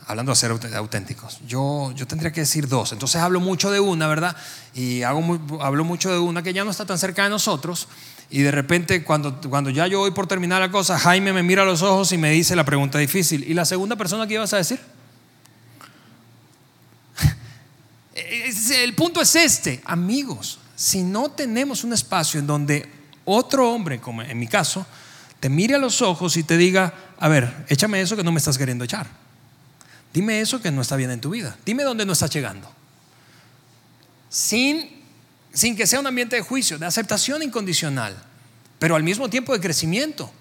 hablando de ser auténticos. Yo, yo tendría que decir dos. Entonces hablo mucho de una, ¿verdad? Y hago hablo mucho de una que ya no está tan cerca de nosotros. Y de repente, cuando, cuando ya yo voy por terminar la cosa, Jaime me mira a los ojos y me dice la pregunta difícil. ¿Y la segunda persona que ibas a decir? El punto es este, amigos, si no tenemos un espacio en donde otro hombre, como en mi caso, te mire a los ojos y te diga, a ver, échame eso que no me estás queriendo echar. Dime eso que no está bien en tu vida. Dime dónde no estás llegando. Sin, sin que sea un ambiente de juicio, de aceptación incondicional, pero al mismo tiempo de crecimiento.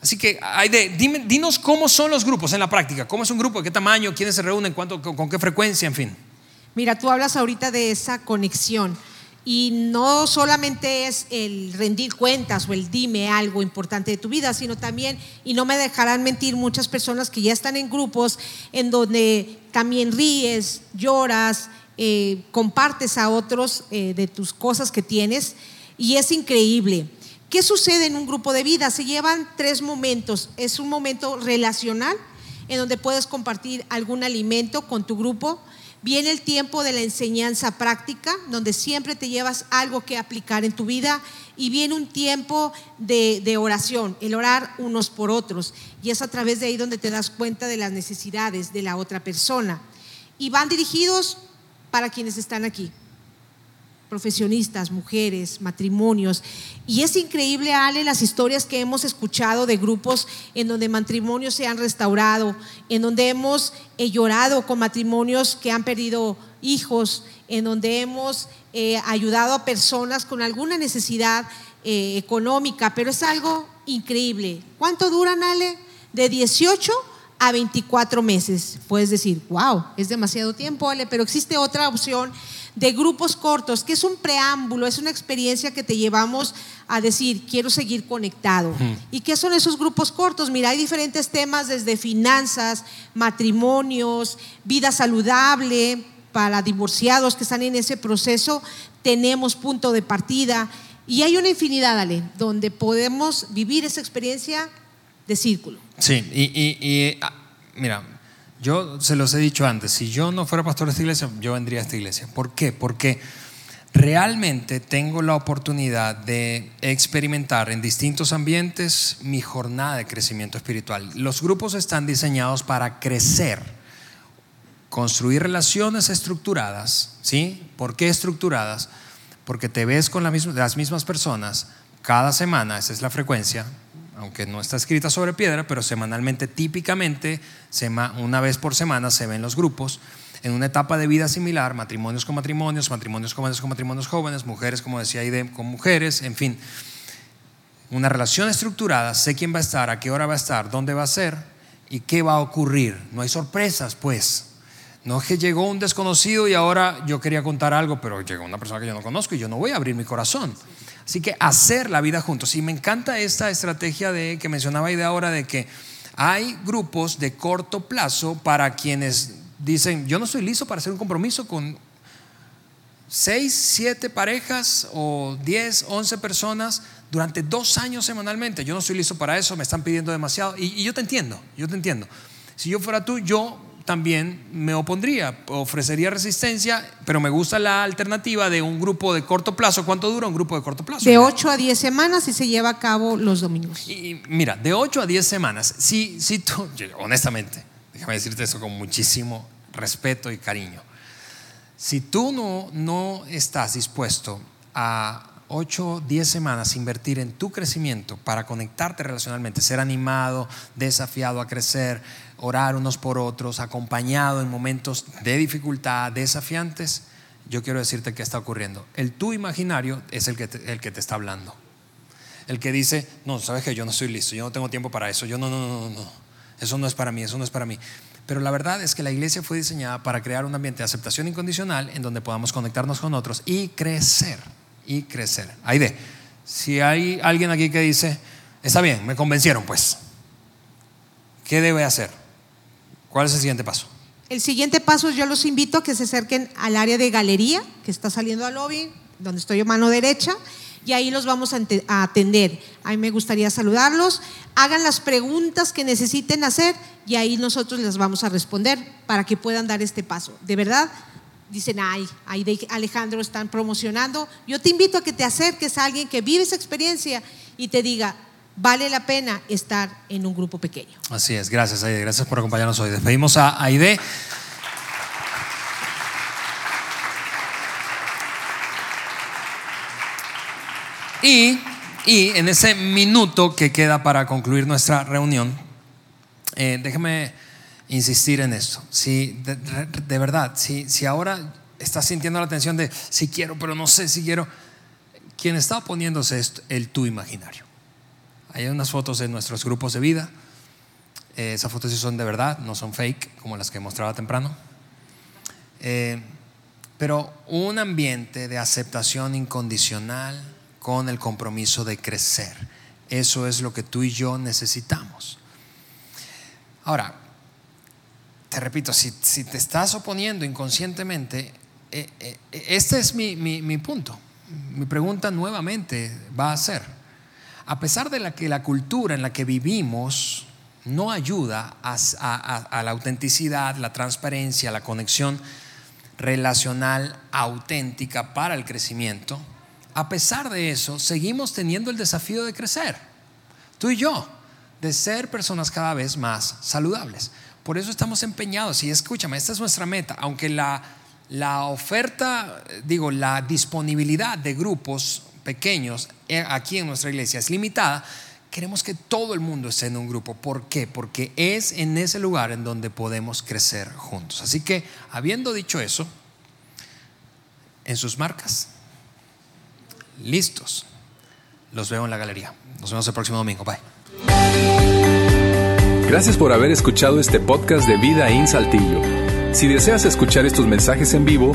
Así que, dime, dinos cómo son los grupos en la práctica. ¿Cómo es un grupo? ¿De qué tamaño? ¿Quiénes se reúnen? ¿Cuánto, con qué frecuencia? En fin. Mira, tú hablas ahorita de esa conexión. Y no solamente es el rendir cuentas o el dime algo importante de tu vida, sino también, y no me dejarán mentir muchas personas que ya están en grupos en donde también ríes, lloras, eh, compartes a otros eh, de tus cosas que tienes, y es increíble. ¿Qué sucede en un grupo de vida? Se llevan tres momentos. Es un momento relacional, en donde puedes compartir algún alimento con tu grupo Viene el tiempo de la enseñanza práctica, donde siempre te llevas algo que aplicar en tu vida. Y viene un tiempo de, oración, el orar unos por otros. Y es a través de ahí donde te das cuenta de las necesidades de la otra persona. Y van dirigidos para quienes están aquí profesionistas, mujeres, matrimonios. Y es increíble, Ale, las historias que hemos escuchado de grupos en donde matrimonios se han restaurado, en donde hemos eh, llorado con matrimonios que han perdido hijos, en donde hemos eh, ayudado a personas con alguna necesidad eh, económica, pero es algo increíble. ¿Cuánto duran, Ale? De 18 a 24 meses. Puedes decir, wow, es demasiado tiempo, Ale, pero existe otra opción de grupos cortos, que es un preámbulo, es una experiencia que te llevamos a decir, quiero seguir conectado. ¿Y qué son esos grupos cortos? Mira, hay diferentes temas desde finanzas, matrimonios, vida saludable para divorciados que están en ese proceso, tenemos punto de partida. Y hay una infinidad, Ale, donde podemos vivir esa experiencia de círculo. Sí, y, ah, mira, yo se los he dicho antes, si yo no fuera pastor de esta iglesia, yo vendría a esta iglesia. ¿Por qué? Porque realmente tengo la oportunidad de experimentar en distintos ambientes mi jornada de crecimiento espiritual. Los grupos están diseñados para crecer, construir relaciones estructuradas, ¿sí? ¿Por qué estructuradas? Porque te ves con las mismas personas cada semana, esa es la frecuencia, aunque no está escrita sobre piedra, pero semanalmente, típicamente, una vez por semana se ven los grupos en una etapa de vida similar, matrimonios con matrimonios, matrimonios jóvenes con matrimonios jóvenes, mujeres, como decía Aide, con mujeres, en fin. Una relación estructurada, sé quién va a estar, a qué hora va a estar, dónde va a ser y qué va a ocurrir. No hay sorpresas, pues. No es que llegó un desconocido y ahora yo quería contar algo, pero llegó una persona que yo no conozco y yo no voy a abrir mi corazón. Así que hacer la vida juntos. Y me encanta esta estrategia de que mencionaba de ahora de que hay grupos de corto plazo para quienes dicen, yo no estoy listo para hacer un compromiso con seis, siete parejas o diez, once personas durante dos años semanalmente. Yo no estoy listo para eso, me están pidiendo demasiado. Y yo te entiendo, yo te entiendo. Si yo fuera tú, yo también me opondría, ofrecería resistencia, pero me gusta la alternativa de un grupo de corto plazo. ¿Cuánto dura un grupo de corto plazo? De 8 a 10 semanas y se lleva a cabo los domingos. Y, mira, de 8 a 10 semanas, si, si tú, honestamente, déjame decirte eso con muchísimo respeto y cariño, si tú no, no estás dispuesto a 8, 10 semanas invertir en tu crecimiento para conectarte relacionalmente, ser animado, desafiado a crecer, orar unos por otros, acompañado en momentos de dificultad, desafiantes, yo quiero decirte qué está ocurriendo. El tú imaginario es el que te, el que te está hablando. El que dice, no, sabes que yo no estoy listo, yo no tengo tiempo para eso, yo no, no, no, no, no, eso no es para mí, eso no es para mí. Pero la verdad es que la iglesia fue diseñada para crear un ambiente de aceptación incondicional en donde podamos conectarnos con otros y crecer, y crecer. Ahí de, si hay alguien aquí que dice, está bien, me convencieron pues, ¿qué debe hacer? ¿Cuál es el siguiente paso? El siguiente paso yo los invito a que se acerquen al área de galería que está saliendo al lobby, donde estoy a mano derecha, y ahí los vamos a atender. A mí me gustaría saludarlos. Hagan las preguntas que necesiten hacer y ahí nosotros les vamos a responder para que puedan dar este paso. De verdad, dicen, ay, ahí Alejandro están promocionando. Yo te invito a que te acerques a alguien que vive esa experiencia y te diga, vale la pena estar en un grupo pequeño. Así es, gracias Aide, gracias por acompañarnos hoy. Despedimos a Aide. Y, y, en ese minuto que queda para concluir nuestra reunión, eh, déjeme insistir en esto. Si de, verdad, si, si ahora estás sintiendo la tensión de si quiero, pero no sé si quiero, quien está oponiéndose es el tú imaginario. Hay unas fotos de nuestros grupos de vida. Eh, esas fotos sí son de verdad, no son fake, como las que mostraba temprano. Eh, pero un ambiente de aceptación incondicional con el compromiso de crecer. Eso es lo que tú y yo necesitamos. Ahora, te repito, si, te estás oponiendo inconscientemente, eh, este es mi, mi punto. Mi pregunta nuevamente va a ser, a pesar de la que la cultura en la que vivimos no ayuda a, la autenticidad, la transparencia, la conexión relacional auténtica para el crecimiento, a pesar de eso, seguimos teniendo el desafío de crecer, tú y yo, de ser personas cada vez más saludables. Por eso estamos empeñados, y escúchame, esta es nuestra meta, aunque la, la oferta, digo, la disponibilidad de grupos pequeños eh, aquí en nuestra iglesia es limitada, queremos que todo el mundo esté en un grupo. ¿Por qué? Porque es en ese lugar en donde podemos crecer juntos. Así que, habiendo dicho eso, en sus marcas, listos, los veo en la galería. Nos vemos el próximo domingo. Bye. Gracias por haber escuchado este podcast de Vida en Saltillo. Si deseas escuchar estos mensajes en vivo,